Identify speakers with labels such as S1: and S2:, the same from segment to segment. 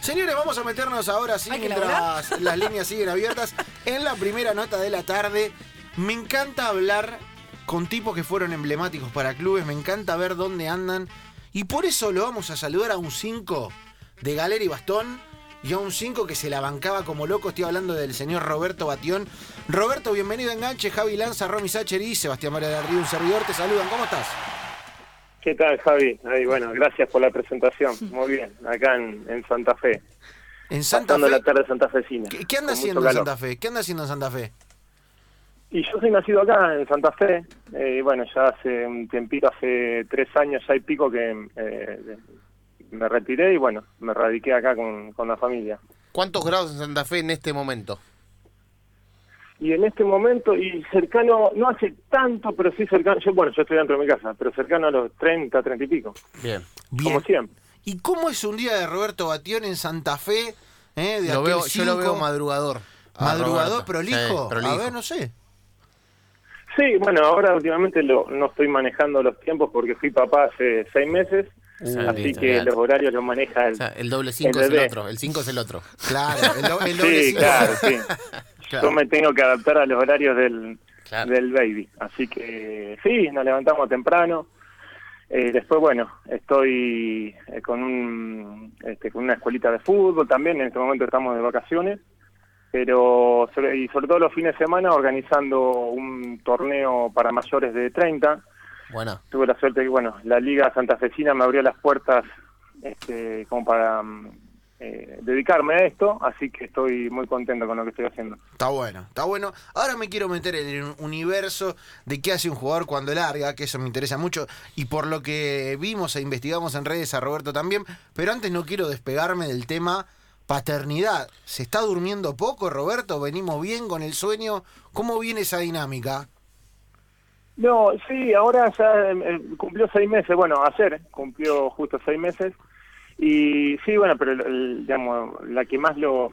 S1: Señores, vamos a meternos ahora sí, mientras las líneas siguen abiertas, en la primera nota de la tarde. Me encanta hablar con tipos que fueron emblemáticos para clubes, me encanta ver dónde andan. Y por eso lo vamos a saludar a un 5 de Galera y Bastón y a un 5 que se la bancaba como loco. Estoy hablando del señor Roberto Batión. Roberto, bienvenido a Enganche. Javi Lanza, Romy Sacher y Sebastián María del Río, un servidor. Te saludan. ¿Cómo estás?
S2: ¿Qué tal, Javi? Ay, bueno, gracias por la presentación. Muy bien, acá en, en Santa Fe.
S1: En Santa
S2: pasando
S1: Fe.
S2: la tarde santafesina.
S1: ¿Qué, qué anda haciendo en. Santa Fe? ¿Qué anda haciendo en Santa Fe?
S2: Y yo soy nacido acá, en Santa Fe. eh, y bueno, ya hace un tiempito, hace tres años ya y pico que eh, me retiré y bueno, me radiqué acá con, con la familia.
S3: ¿Cuántos grados en Santa Fe en este momento?
S2: Y en este momento, y cercano, no hace tanto, pero sí cercano, yo, bueno, yo estoy dentro de mi casa, pero cercano a los 30, 30 y pico,
S3: Bien.
S1: Bien.
S2: como siempre.
S1: ¿Y cómo es un día de Roberto Batión en Santa Fe? eh, de
S3: Lo veo, yo lo veo madrugador. a
S1: ¿Madrugador prolijo?
S3: Sí, prolijo.
S1: A ver, no sé.
S2: Sí, bueno, ahora últimamente lo, no estoy manejando los tiempos porque fui papá hace seis meses,
S3: Uh,
S2: así
S3: listo,
S2: que los horarios los maneja el...
S3: O sea, el doble 5
S2: El
S3: es el otro, el 5 es el otro.
S1: Claro, el, do- el doble
S2: sí,
S1: cinco.
S2: claro, sí.
S1: Claro.
S2: Yo me tengo que adaptar a los horarios del,
S3: Claro.
S2: del baby. Así que sí, nos levantamos temprano. Eh, después, bueno, estoy eh, con, un, este, con una escuelita de fútbol también. En este momento estamos de vacaciones. Pero, sobre, y sobre todo los fines de semana, organizando un torneo para mayores de 30
S3: Bueno,
S2: tuve la suerte que, bueno, la Liga Santafesina me abrió las puertas este, como para mm, eh, dedicarme a esto, así que estoy muy contento con lo que estoy haciendo.
S1: Está bueno, está bueno. Ahora me quiero meter en el universo de qué hace un jugador cuando larga, que eso me interesa mucho. Y por lo que vimos e investigamos en redes a Roberto también. Pero antes no quiero despegarme del tema paternidad. ¿Se está durmiendo poco, Roberto? ¿Venimos bien con el sueño? ¿Cómo viene esa dinámica?
S2: No, sí, ahora ya eh, cumplió seis meses, bueno, ayer cumplió justo seis meses, y sí, bueno, pero el- digamos, la que más lo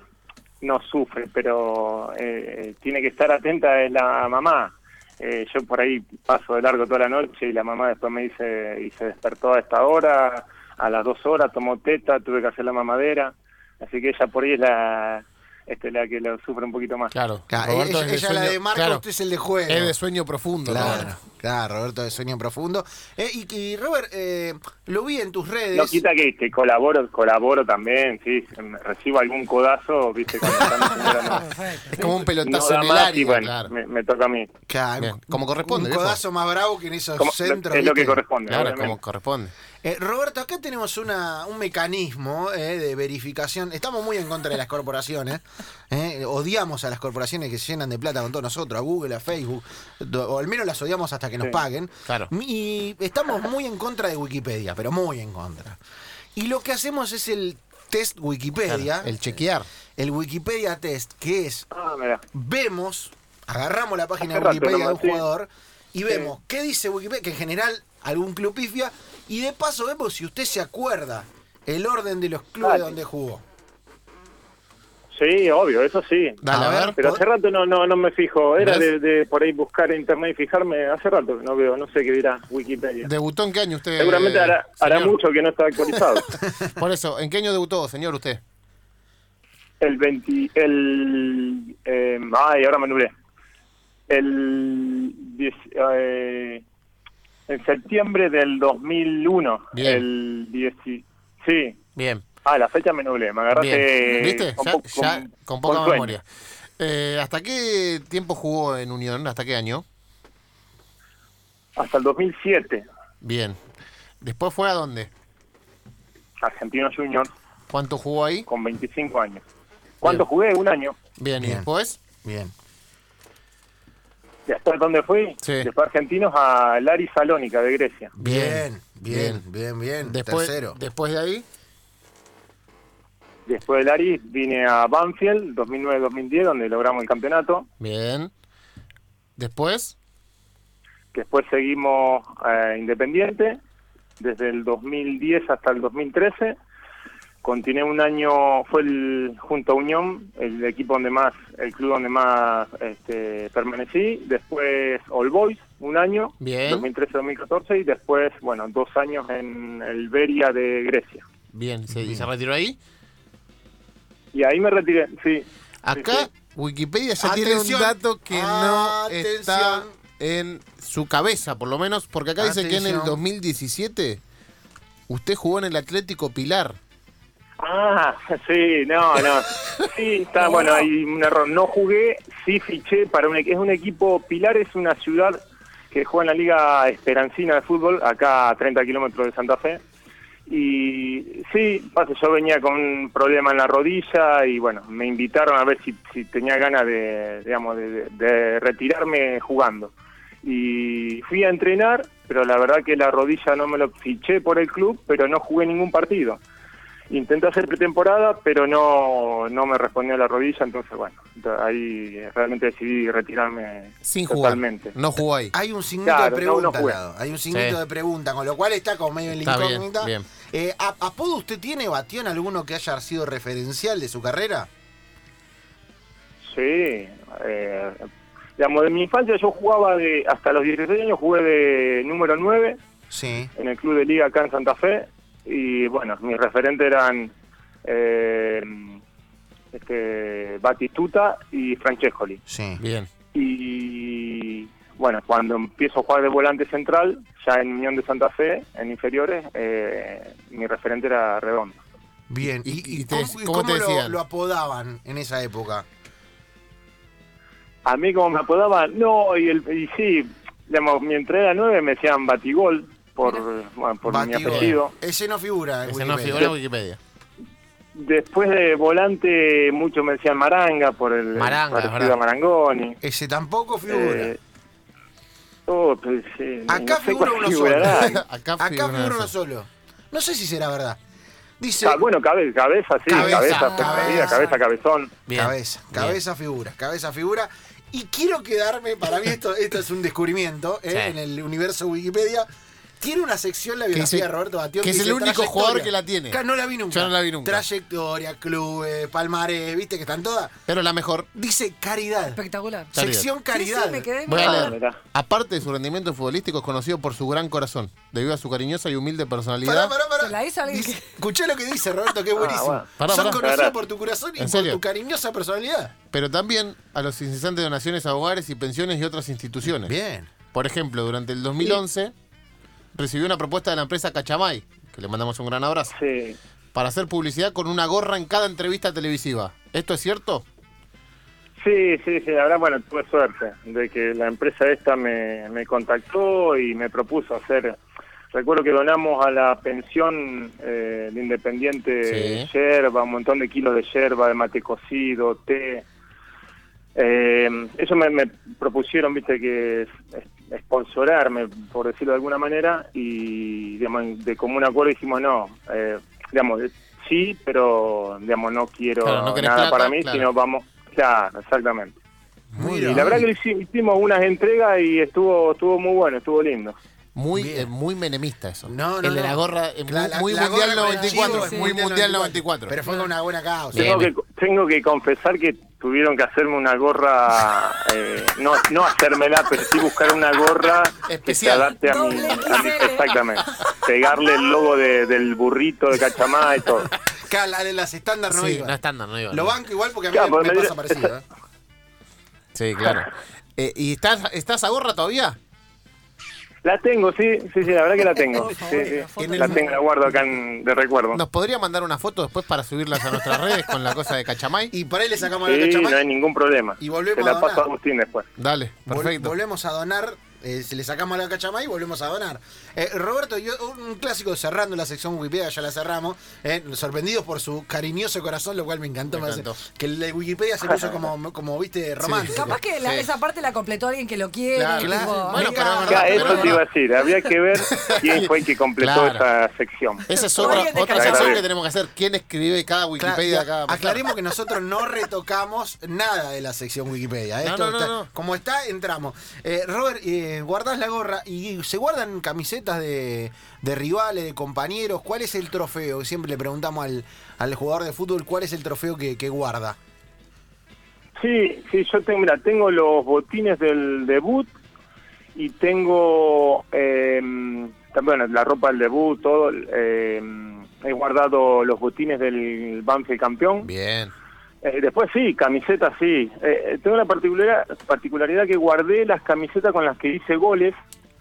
S2: no sufre, pero eh, tiene que estar atenta es la mamá. Eh, yo por ahí paso de largo toda la noche y la mamá después me dice, y se despertó a esta hora, a las dos horas tomó teta, tuve que hacer la mamadera, así que ella por ahí es la, este, la que lo sufre un poquito más.
S3: claro.
S1: Claro,
S3: Roberto
S1: ella,
S3: es
S1: la de Marco,
S3: claro,
S1: usted es el de juego.
S3: Es de sueño profundo,
S1: Claro,
S3: Roberto.
S1: claro, Roberto de sueño profundo. Eh, y, y Robert, eh, lo vi en tus redes.
S2: No quita que, que colaboro, colaboro también, sí, recibo algún codazo, viste, cuando está mi señora no,
S3: Es como un
S2: no
S3: pelotazo
S2: da
S3: en el
S2: más
S3: área,
S2: y bueno,
S3: claro.
S2: me, me toca a mí,
S1: Claro,
S3: Bien, como corresponde,
S1: Un
S3: viejo.
S1: codazo más bravo que en esos
S2: Como-
S1: centros.
S2: es lo que
S1: ¿viste?
S2: corresponde,
S3: Claro,
S2: obviamente.
S3: como corresponde.
S1: Eh, Roberto, acá tenemos una, un mecanismo eh, de verificación. Estamos muy en contra de las corporaciones. eh, odiamos a las corporaciones que se llenan de plata con todos nosotros, a Google, a Facebook, o al menos las odiamos hasta que nos
S2: Sí.
S1: paguen.
S3: Claro.
S1: Y estamos muy en contra de Wikipedia, pero muy en contra. Y lo que hacemos es el test Wikipedia,
S3: Claro, el chequear.
S1: el Wikipedia test, que es
S2: Ah, mira,
S1: vemos, agarramos la página de Wikipedia de un jugador y vemos qué dice Wikipedia, que en general algún club pifia, y de paso vemos si usted se acuerda el orden de los clubes
S2: Dale.
S1: donde jugó.
S2: sí, obvio, eso sí.
S3: Dale,
S1: A ver.
S2: Pero
S1: ¿pod-
S2: hace rato no, no, no me fijo, era de, por ahí buscar en internet y fijarme, hace rato que no veo, no sé qué dirá Wikipedia.
S3: ¿Debutó en qué año usted?
S2: Seguramente hará, mucho que no está actualizado.
S3: Por eso, ¿en qué año debutó, señor, usted?
S2: El 20, el, eh, ay, ahora me nublé. El, 10, eh, en septiembre del 2001.
S3: Bien.
S2: El 10, sí.
S3: Bien.
S2: Ah, la fecha me nublé, me agarraste
S3: Bien. ¿Viste?
S2: con,
S3: Ya,
S2: po-
S3: ya
S2: con-
S3: con poca
S2: con
S3: memoria. Eh, ¿Hasta qué tiempo jugó en Unión? ¿Hasta qué año?
S2: Hasta el 2007,
S3: Bien. ¿Después fue a dónde?
S2: Argentino Junior,
S3: ¿Cuánto jugó ahí?
S2: con 25 años. ¿Cuánto
S3: Bien.
S2: jugué? Un año.
S3: Bien. ¿Y
S1: Bien.
S3: después?
S1: Bien.
S2: ¿Después dónde fui?
S3: Sí.
S2: Después Argentinos a Lari Salónica de Grecia.
S1: Bien, bien, bien, bien.
S3: Después,
S1: Tercero.
S3: después de ahí,
S2: Después de Lari vine a Banfield, 2009-2010, donde logramos el campeonato.
S3: bien. Después,
S2: Después seguimos eh, Independiente, desde el 2010 hasta el 2013. Continué un año, fue el, junto a Unión, el equipo donde más, el club donde más este, permanecí. Después All Boys, un año,
S3: Bien.
S2: 2013-2014. Y después, bueno, dos años en el Beria de Grecia.
S3: bien. ¿se- ¿Y se retiró ahí?
S2: Y ahí me retiré, sí.
S3: Acá
S2: Sí,
S3: Wikipedia ya tiene un
S1: Atención.
S3: dato que no
S1: Atención.
S3: está en su cabeza, por lo menos, porque acá dice que en el
S1: Atención.
S3: 2017 usted jugó en el Atlético Pilar.
S2: Ah, sí, no, no. Sí, está bueno, hay un error. No jugué, sí fiché para un equipo. Es un equipo, Pilar es una ciudad que juega en la Liga Esperancina de Fútbol, acá a 30 kilómetros de Santa Fe. Y sí, pasa, yo venía con un problema en la rodilla y bueno, me invitaron a ver si, si tenía ganas de, digamos, de- de retirarme jugando. Y fui a entrenar, pero la verdad que la rodilla no me lo fiché por el club, pero no jugué ningún partido. Intenté hacer pretemporada, pero no, no me respondió la rodilla, entonces bueno, ahí realmente decidí retirarme
S3: Sin jugar.
S2: totalmente.
S3: No jugó ahí.
S1: Hay un signito
S2: Claro,
S1: de
S2: no, no
S1: pregunta. Hay un signito
S3: Sí.
S1: de pregunta, con lo cual está como medio en la
S3: bien,
S1: incógnita.
S3: bien.
S1: Eh, ¿a- ¿Apodo usted tiene, batió en alguno que haya sido referencial de su carrera?
S2: Sí, eh, digamos, de mi infancia yo jugaba de, hasta los 16 años jugué de número 9
S1: Sí.
S2: en el club de liga acá en Santa Fe y bueno, mis referentes eran eh, este, Batistuta y Francescoli.
S1: Sí.
S3: Bien.
S2: Y bueno, cuando empiezo a jugar de volante central, ya en Unión de Santa Fe, en inferiores, eh, mi referente era Redondo.
S1: Bien.
S3: ¿Y-
S1: ¿Y,
S3: te-
S1: cómo,
S3: te
S1: lo,
S3: decían?
S1: lo apodaban en esa época?
S2: A mí como me apodaban, no, y, el, y sí, digamos, mientras era 9 me decían Batigol por, bueno, por mi apellido.
S1: Ese no figura en
S3: Ese no
S1: Wikipedia.
S3: figura en Wikipedia.
S2: Después de volante, muchos me decían Maranga por el
S3: Maranga,
S2: parecido
S3: verdad.
S2: a Marangoni.
S1: Ese tampoco figura.
S2: Eh, oh, pues, no
S1: Acá
S2: sé
S1: figura uno
S2: figurará.
S1: solo.
S3: Acá
S1: Acá
S3: figura
S1: uno solo. No sé si será verdad. Dice.
S2: Ah, bueno, cabe- cabeza, sí,
S1: Cabeza,
S2: cabeza,
S1: cabeza.
S2: cabeza, cabeza, cabezón.
S3: Bien,
S1: cabeza,
S3: bien.
S1: cabeza figura, cabeza figura. Y quiero quedarme, para mí esto, esto es un descubrimiento ¿eh?
S3: Sí.
S1: en el universo Wikipedia. Tiene una sección la biografía de Roberto Batión.
S3: que es el único jugador que la tiene.
S1: No la vi nunca.
S3: Yo no la vi nunca.
S1: Trayectoria, clubes, palmares, viste que están todas.
S3: Pero la mejor.
S1: Dice caridad.
S4: Espectacular.
S3: Caridad.
S1: Sección caridad.
S4: Sí, sí, me quedé
S3: Voy a
S2: Ah,
S3: leer.
S2: mirá.
S3: Aparte de su rendimiento futbolístico, es conocido por su gran corazón, debido a su cariñosa y humilde personalidad.
S1: Pará, pará, pará.
S4: ¿Se la hizo alguien
S1: Dice-
S4: que-
S1: Escuchá lo que dice Roberto, que es buenísimo.
S2: bueno.
S3: Pará,
S1: Sos
S3: pará.
S1: conocido
S2: Pará.
S1: por tu corazón y
S3: ¿En
S1: por
S3: serio?
S1: tu cariñosa personalidad.
S3: Pero también a los incesantes donaciones a hogares y pensiones y otras instituciones.
S1: Bien.
S3: Por ejemplo, durante el 2011 recibió una propuesta de la empresa Cachamay, que le mandamos un gran abrazo,
S2: Sí.
S3: para hacer publicidad con una gorra en cada entrevista televisiva. ¿Esto es cierto?
S2: Sí, sí, sí, verdad, bueno, tuve suerte de que la empresa esta me, me contactó y me propuso hacer, recuerdo que donamos a la pensión eh, de Independiente
S3: Sí.
S2: yerba, un montón de kilos de yerba, de mate cocido, té. Eh, eso me, me propusieron, viste, que sponsorarme, por decirlo de alguna manera, y digamos, de común acuerdo dijimos no, eh, digamos, eh, sí, pero digamos, no quiero
S3: Claro, no querés
S2: nada
S3: plata,
S2: para mí,
S3: claro.
S2: sino vamos, claro, exactamente.
S1: Muy
S2: Y
S1: bien.
S2: la verdad que hici- hicimos unas entregas y estuvo estuvo muy bueno, estuvo lindo.
S3: Muy, eh, muy menemista eso.
S1: No, no,
S3: El de la gorra, eh, muy,
S1: La- la-
S3: muy
S1: la
S3: mundial
S1: gorra con el
S3: 94.
S1: chivo
S3: muy mundial 94.
S1: Pero fue con una buena causa.
S2: Tengo que, tengo que confesar que tuvieron que hacerme una gorra, eh, no, no hacérmela, pero sí buscar una gorra
S3: Especial.
S2: que se adapte a mi,
S4: Doble
S2: a mi-
S4: XL.
S2: exactamente. Pegarle el logo de- del burrito de Cachamá y todo.
S1: La de las estándar no
S3: Sí,
S1: iba.
S3: no estándar, no iba.
S1: Lo banco igual porque a mí
S2: Claro,
S1: me, me
S2: me
S1: pasa parecido. ¿eh?
S3: Sí, claro. Eh, ¿Y estás, estás a gorra todavía?
S2: La tengo, sí, sí, sí, la verdad que la tengo. Sí, sí.
S4: la
S2: La
S1: la-
S2: tengo, la guardo acá en- de recuerdo.
S3: ¿Nos podría mandar una foto después para subirlas a nuestras redes con la cosa de Cachamay?
S1: Y por ahí le sacamos la
S2: Sí,
S1: cachamay.
S2: no hay ningún problema.
S1: Y volvemos
S2: Se
S1: a
S2: la paso a
S1: donar.
S2: Agustín después.
S3: Dale,
S1: Vol-
S3: perfecto.
S1: volvemos a donar. Eh, si le sacamos la cachamay, volvemos a donar. Eh, Roberto, yo, un clásico cerrando la sección Wikipedia, ya la cerramos. eh, sorprendidos por su cariñoso corazón, lo cual me encantó.
S3: Me encantó.
S1: que el de Wikipedia se puso como, como viste, romántico.
S4: Capaz que la-
S3: Sí.
S4: esa parte la completó alguien que lo quiere.
S3: Claro,
S4: tipo,
S1: claro.
S3: Bueno,
S4: venga,
S3: pero es verdad,
S2: Ya,
S3: pero
S2: eso te iba a decir, habría que ver quién fue el que completó
S3: Claro.
S2: esta sección.
S3: Esa es otra, otra sección que tenemos que hacer. ¿Quién escribe cada Wikipedia?
S1: y
S3: cada
S1: aclaremos que nosotros no retocamos nada de la sección Wikipedia.
S3: No,
S1: Esto
S3: no, no,
S1: está-
S3: no.
S1: Como está, entramos. Eh, Robert, eh, guardás la gorra y se guardan camisetas de, de rivales, de compañeros. ¿Cuál es el trofeo? Siempre le preguntamos al, al jugador de fútbol cuál es el trofeo que, que guarda.
S2: Sí, sí, yo tengo, mira, tengo los botines del debut y tengo, eh, también la ropa del debut, todo. eh, he guardado los botines del Banfield campeón.
S3: Bien.
S2: Eh, después sí, camisetas sí. Eh, tengo la particularidad, particularidad que guardé las camisetas con las que hice goles,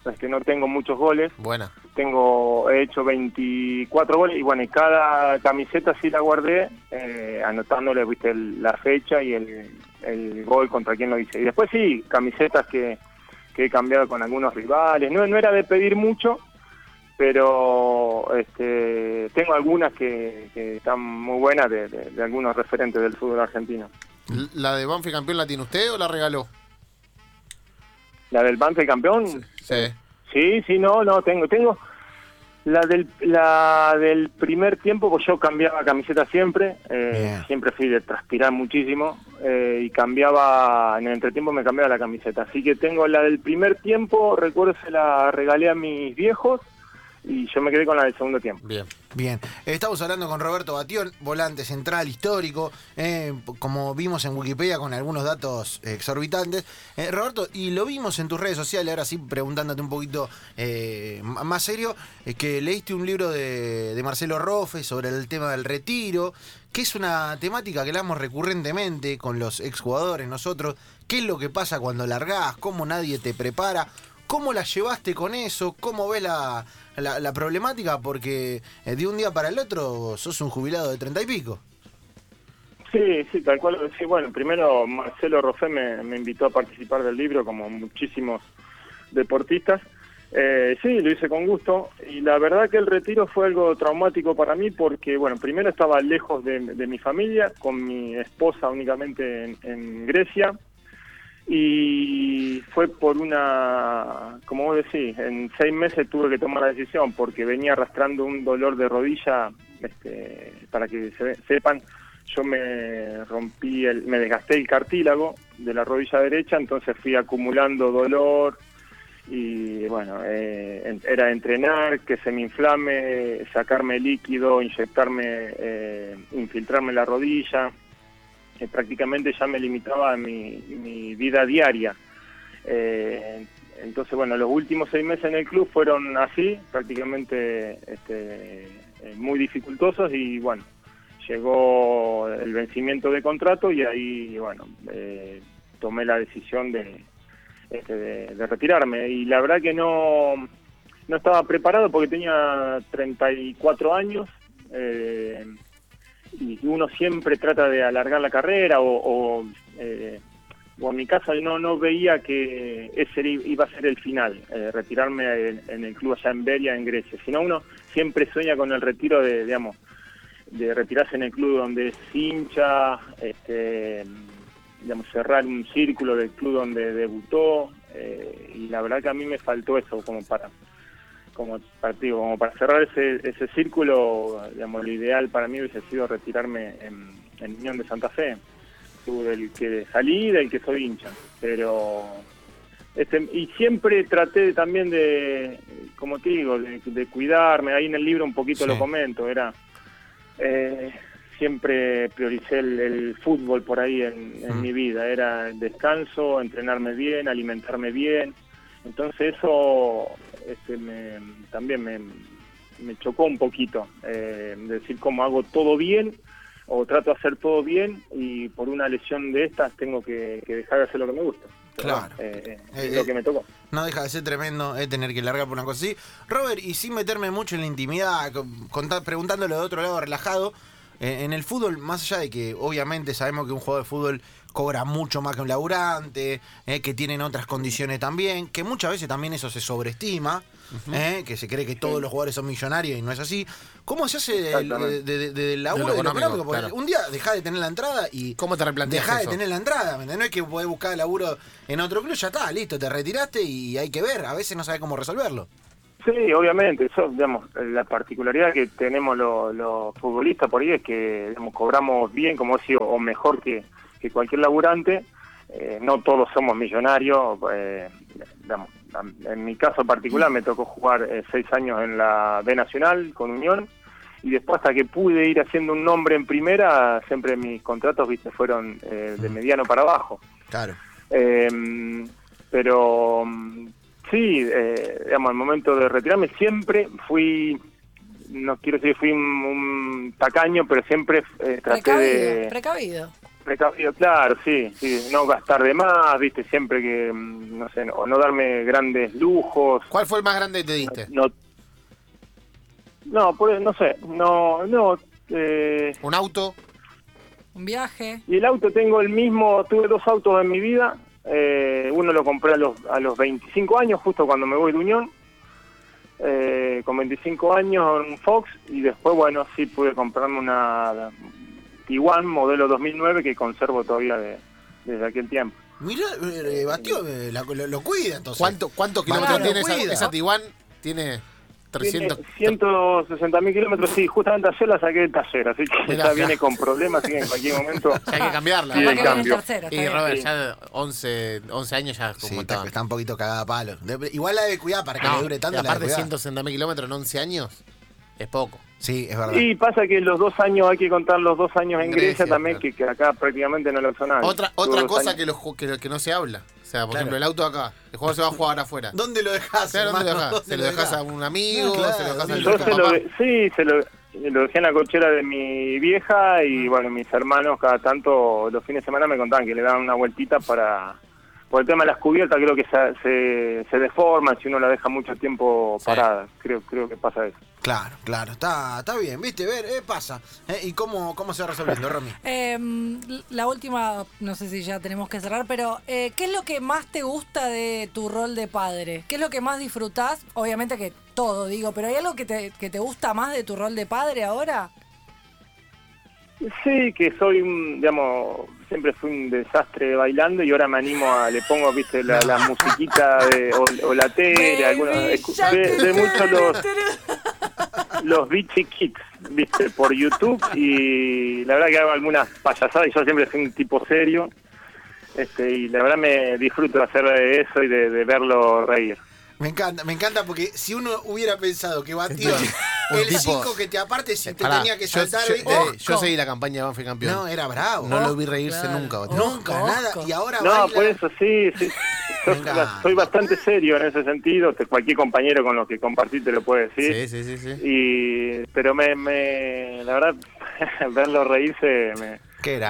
S2: las que no tengo muchos goles.
S3: Buena.
S2: Tengo, he hecho 24 goles y bueno, y cada camiseta sí la guardé, eh, anotándole viste, el- la fecha y el, el gol contra quién lo hice. Y después sí, camisetas que, que he cambiado con algunos rivales. No, no era de pedir mucho, pero este, tengo algunas que, que están muy buenas de, de- de algunos referentes del fútbol argentino.
S3: ¿La de Banfield campeón la tiene usted o la regaló?
S2: ¿La del Banfield campeón?
S3: Sí.
S2: Sí, sí, no, no, tengo, tengo la del, la del primer tiempo, pues yo cambiaba camiseta siempre, eh, siempre fui de transpirar muchísimo eh, y cambiaba, en el entretiempo me cambiaba la camiseta, así que tengo la del primer tiempo, recuerdo se la regalé a mis viejos y yo me quedé con la del segundo tiempo.
S3: Bien.
S1: Bien, estamos hablando con Roberto Batión, volante central histórico, eh, como vimos en Wikipedia con algunos datos exorbitantes. Eh, Roberto, y lo vimos en tus redes sociales, ahora sí preguntándote un poquito eh, más serio, es que leíste un libro de, de Marcelo Rofe sobre el tema del retiro, que es una temática que hablamos recurrentemente con los exjugadores nosotros. ¿Qué es lo que pasa cuando largás? ¿Cómo nadie te prepara? ¿Cómo la llevaste con eso? ¿Cómo ves la, la, problemática? Porque eh, de un día para el otro sos un jubilado de treinta y pico.
S2: Sí, sí, tal cual. Sí, bueno, primero Marcelo Rofé me, invitó a participar del libro, como muchísimos deportistas. Eh, sí, lo hice con gusto. Y la verdad que el retiro fue algo traumático para mí porque, bueno, primero estaba lejos de, mi familia, con mi esposa únicamente en, en Grecia. Y fue por una, como vos decís, en seis meses tuve que tomar la decisión porque venía arrastrando un dolor de rodilla, este, para que se, sepan, yo me rompí, el, me desgasté el cartílago de la rodilla derecha, entonces fui acumulando dolor y bueno, eh, era entrenar, que se me inflame, sacarme líquido, inyectarme, eh, infiltrarme la rodilla, eh, prácticamente ya me limitaba a mi, mi vida diaria. Eh, entonces, bueno, los últimos seis meses en el club fueron así, prácticamente este, eh, muy dificultosos y bueno, llegó el vencimiento de contrato y ahí, bueno, eh, tomé la decisión de, este, de, retirarme. Y la verdad que no, no estaba preparado porque tenía 34 años. eh, y uno siempre trata de alargar la carrera o, o, eh, o en mi caso no no veía que ese iba a ser el final, eh, retirarme en, en el club allá en Beria, en Grecia. Sino uno siempre sueña con el retiro de, digamos, de retirarse en el club donde es hincha, este, digamos, cerrar un círculo del club donde debutó. eh, y la verdad que a mí me faltó eso como para como partido, como para cerrar ese, ese círculo, digamos, lo ideal para mí hubiese sido retirarme en, en Unión de Santa Fe, del que salí, del que soy hincha, pero este, y siempre traté también de, como te digo, de, de cuidarme, ahí en el libro un poquito
S1: Sí.
S2: lo comento, era eh, siempre prioricé el, el fútbol por ahí en, en
S1: Mm.
S2: mi vida, era el descanso, entrenarme bien, alimentarme bien, entonces eso este, me- también me, me chocó un poquito, eh, decir cómo hago todo bien o trato de hacer todo bien y por una lesión de estas tengo que, que dejar de hacer lo que me gusta.
S1: Claro.
S2: eh, eh, es lo que me tocó.
S1: No deja de ser tremendo eh, tener que largar por una cosa así. Robert, y sin meterme mucho en la intimidad, con- preguntándolo de otro lado relajado, en el fútbol, más allá de que obviamente sabemos que un jugador de fútbol cobra mucho más que un laburante, eh, que tienen otras condiciones también, que muchas veces también eso se sobreestima, eh, que se cree que todos los jugadores son millonarios y no es así. ¿Cómo se hace del, de- de- laburo
S3: De lo económico?
S1: Porque
S3: claro.
S1: un día dejá de tener la entrada y
S3: ¿Cómo te replanteas
S1: dejá de tener la entrada. No es que podés buscar laburo en otro club, ya está, listo, te retiraste y hay que ver, a veces no sabes cómo resolverlo.
S2: Sí, obviamente, eso, digamos, la particularidad que tenemos los, los futbolistas por ahí es que digamos, cobramos bien, como decía, o mejor que, que cualquier laburante. Eh, no todos somos millonarios. eh, digamos, en mi caso particular me tocó jugar eh, seis años en la B Nacional con Unión y después hasta que pude ir haciendo un nombre en primera, siempre mis contratos viste fueron eh, de mediano para abajo.
S1: Claro.
S2: Eh, pero mm, sí, eh, digamos, al momento de retirarme siempre fui, no quiero decir que fui un, un tacaño, pero siempre eh, traté
S4: Precavido,
S2: de...
S4: precavido.
S2: Precavido, claro, sí, sí, no gastar de más, viste, siempre que, mm, no sé, o no darme grandes lujos,
S3: ¿Cuál fue el más grande que te diste?
S2: no, no, pues, no sé, no, no, eh,
S3: ¿Un auto?
S4: Un viaje.
S2: y el auto tengo el mismo, tuve dos autos en mi vida, eh, uno lo compré a los, a los 25 años, justo cuando me voy de Unión, eh, con 25 años un Fox, y después, bueno, sí pude comprarme una Tiguan modelo 2009 que conservo todavía de, desde aquel tiempo.
S1: Mirá, eh, eh, la- lo, lo cuida entonces.
S3: ¿Cuánto, ¿Cuántos
S1: Claro,
S3: kilómetros tiene esa,
S1: cuida.
S3: esa Tiguan? Tiene 300.
S2: Tiene 160 mil kilómetros, sí, justamente ayer la saqué de taller, así que
S3: Mirá,
S2: ya viene con problemas, así que en cualquier momento...
S3: Hay que cambiarla.
S2: Sí, cambio.
S3: Y. Robert,
S2: Sí.
S3: ya 11, 11 años ya como
S1: Sí, está, un poquito cagada a palo. De- igual la debe cuidar para que
S3: No,
S1: le dure tanto.
S3: aparte
S1: cuidar.
S3: 160 mil kilómetros en 11 años es poco.
S1: Sí, es verdad.
S2: Y pasa que los dos años, hay que contar los dos años en
S3: En
S2: Grecia,
S3: Grecia,
S2: también,
S3: claro.
S2: que, que acá prácticamente no lo son nadie.
S3: Otra otra cosa
S2: años.
S3: que, los ju- que, que no se habla. O sea, por
S1: Claro.
S3: ejemplo, el auto acá. El jugador se va a jugar afuera.
S1: ¿Dónde lo dejas?
S3: ¿Sabes dónde lo
S1: hermano?
S3: dejás?
S1: ¿Dónde
S3: Se lo dejas a un amigo,
S1: No, claro,
S3: se lo dejas al
S1: ¿dónde
S2: Yo
S1: lo
S2: se
S3: papá.
S2: lo, de- sí, se lo, lo dejé en la cochera de mi vieja y bueno, mis hermanos cada tanto los fines de semana me contaban que le daban una vueltita para... Por el tema de las cubiertas creo que se, se, se deforman si uno la deja mucho tiempo
S3: Sí.
S2: parada. Creo creo que pasa eso.
S1: Claro, claro, está, está bien, viste, ver, eh, pasa. Eh, ¿Y cómo, cómo se va resolviendo, Romy?
S4: Eh, la última, no sé si ya tenemos que cerrar, pero eh, ¿qué es lo que más te gusta de tu rol de padre? ¿Qué es lo que más disfrutás? Obviamente que todo, digo, pero ¿hay algo que te, que te gusta más de tu rol de padre ahora?
S2: Sí, que soy un, digamos, siempre fui un desastre bailando y ahora me animo a, le pongo, viste, la, la musiquita de, o, o la tele, alguna, de, de muchos los, los Beachy Kids, viste, por YouTube y la verdad que hago algunas payasadas y yo siempre soy un tipo serio este y la verdad me disfruto de hacer eso y de, de verlo reír.
S1: Me encanta, me encanta porque si uno hubiera pensado que batió
S3: Un
S1: el
S3: tipo-
S1: 5 que te aparte si te
S3: Pará,
S1: tenía que saltar,
S3: yo-
S1: ¿viste?
S3: eh, yo seguí la campaña de Banfield campeón.
S1: no, era bravo.
S3: No lo vi reírse
S4: Claro.
S3: nunca.
S1: Nunca,
S4: Osco,
S1: nada. Y ahora
S2: No,
S1: baila.
S2: por eso sí, sí. Soy bastante serio en ese sentido, cualquier compañero con los que compartí te lo puede decir.
S3: Sí, sí, sí, sí.
S2: y pero me, me la verdad verlo reírse me.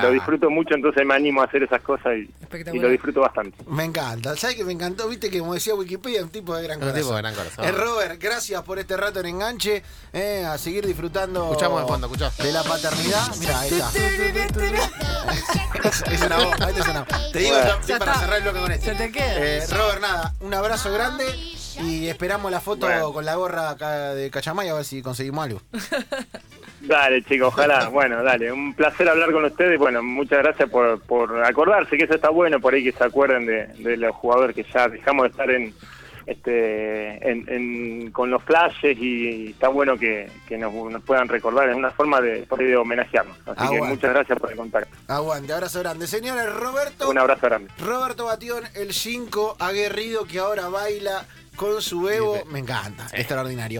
S2: Lo disfruto mucho entonces me animo a hacer esas cosas y,
S4: Espectacular.
S2: y lo disfruto bastante
S1: Me encanta. ¿Sabes que me encantó? Viste que como decía Wikipedia, un tipo de gran
S3: Un
S1: corazón.
S3: tipo de gran corazón.
S1: Eh, Robert, gracias por este rato en enganche. eh, a seguir disfrutando
S3: Escuchamos de fondo, escuchá.
S1: de la paternidad. Mira, ahí está. es una voz, ahí te voz. Te digo,
S2: Bueno.
S1: ya- para cerrar el bloque con este.
S4: Se te queda.
S1: Eh, Robert, nada, un abrazo grande y esperamos la foto
S2: Bueno.
S1: con la gorra acá de Cachamay a ver si conseguimos algo.
S2: dale chicos ojalá bueno dale un placer hablar con ustedes bueno muchas gracias por, por acordarse que eso está bueno por ahí que se acuerden de, de los jugadores que ya dejamos de estar en este en, en- con los flashes y está bueno que, que nos, nos puedan recordar es una forma de, por ahí de homenajearnos así que muchas gracias por el contacto
S1: Aguante, abrazo grande. Señores, Roberto.
S2: un abrazo grande
S1: Roberto Batión, el 5 aguerrido que ahora baila con su Evo.
S3: Sí, sí.
S1: Me encanta, extraordinario.